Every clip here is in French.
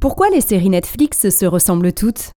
Pourquoi les séries Netflix se ressemblent toutes?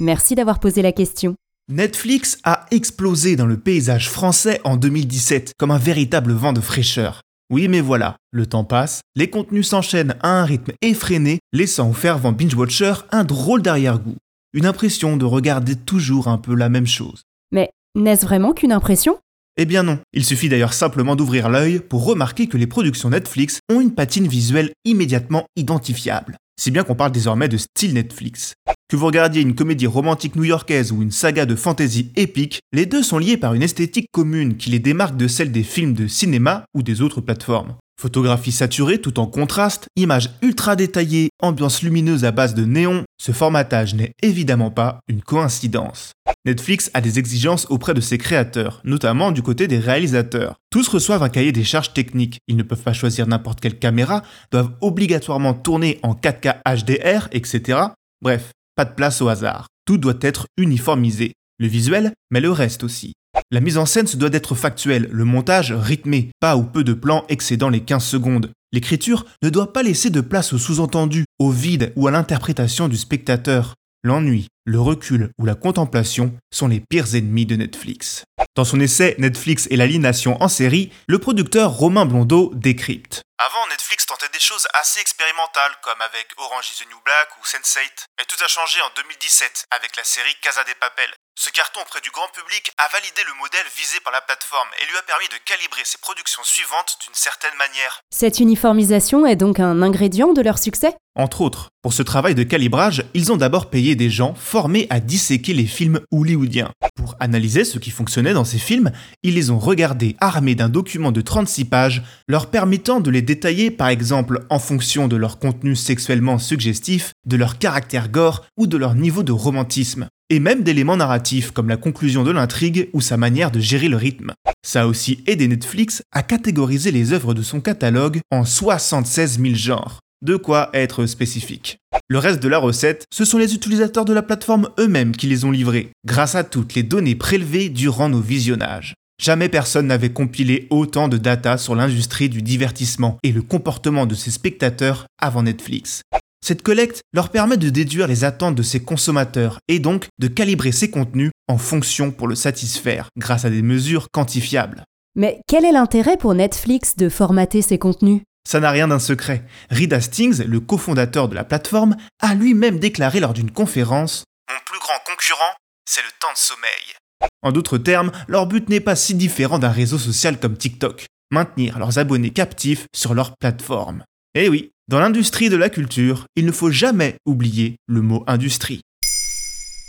Merci d'avoir posé la question. Netflix a explosé dans le paysage français en 2017 comme un véritable vent de fraîcheur. Oui mais voilà, le temps passe, les contenus s'enchaînent à un rythme effréné, laissant aux fervents binge-watchers un drôle d'arrière-goût. Une impression de regarder toujours un peu la même chose. Mais n'est-ce vraiment qu'une impression? Eh bien non, il suffit d'ailleurs simplement d'ouvrir l'œil pour remarquer que les productions Netflix ont une patine visuelle immédiatement identifiable. Si bien qu'on parle désormais de style Netflix. Que vous regardiez une comédie romantique new-yorkaise ou une saga de fantasy épique, les deux sont liés par une esthétique commune qui les démarque de celle des films de cinéma ou des autres plateformes. Photographie saturée tout en contraste, images ultra détaillées, ambiance lumineuse à base de néon, ce formatage n'est évidemment pas une coïncidence. Netflix a des exigences auprès de ses créateurs, notamment du côté des réalisateurs. Tous reçoivent un cahier des charges techniques, ils ne peuvent pas choisir n'importe quelle caméra, doivent obligatoirement tourner en 4K HDR, etc. Bref, pas de place au hasard. Tout doit être uniformisé. Le visuel, mais le reste aussi. La mise en scène se doit d'être factuelle, le montage rythmé, pas ou peu de plans excédant les 15 secondes. L'écriture ne doit pas laisser de place au sous-entendu, au vide ou à l'interprétation du spectateur. L'ennui, le recul ou la contemplation sont les pires ennemis de Netflix. Dans son essai Netflix et l'aliénation en série, le producteur Romain Blondeau décrypte. Avant, Netflix tentait des choses assez expérimentales, comme avec Orange is the New Black ou Sense8. Mais tout a changé en 2017, avec la série Casa des Papel. Ce carton auprès du grand public a validé le modèle visé par la plateforme et lui a permis de calibrer ses productions suivantes d'une certaine manière. Cette uniformisation est donc un ingrédient de leur succès? Entre autres, pour ce travail de calibrage, ils ont d'abord payé des gens formés à disséquer les films hollywoodiens. Pour analyser ce qui fonctionnait dans ces films, ils les ont regardés armés d'un document de 36 pages leur permettant de les détailler par exemple en fonction de leur contenu sexuellement suggestif, de leur caractère gore ou de leur niveau de romantisme et même d'éléments narratifs comme la conclusion de l'intrigue ou sa manière de gérer le rythme. Ça a aussi aidé Netflix à catégoriser les œuvres de son catalogue en 76 000 genres. De quoi être spécifique. Le reste de la recette, ce sont les utilisateurs de la plateforme eux-mêmes qui les ont livrés, grâce à toutes les données prélevées durant nos visionnages. Jamais personne n'avait compilé autant de data sur l'industrie du divertissement et le comportement de ses spectateurs avant Netflix. Cette collecte leur permet de déduire les attentes de ses consommateurs et donc de calibrer ses contenus en fonction pour le satisfaire grâce à des mesures quantifiables. Mais quel est l'intérêt pour Netflix de formater ses contenus? Ça n'a rien d'un secret. Reed Hastings, le cofondateur de la plateforme, a lui-même déclaré lors d'une conférence Mon plus grand concurrent, c'est le temps de sommeil. En d'autres termes, leur but n'est pas si différent d'un réseau social comme TikTok maintenir leurs abonnés captifs sur leur plateforme. Eh oui, dans l'industrie de la culture, il ne faut jamais oublier le mot industrie.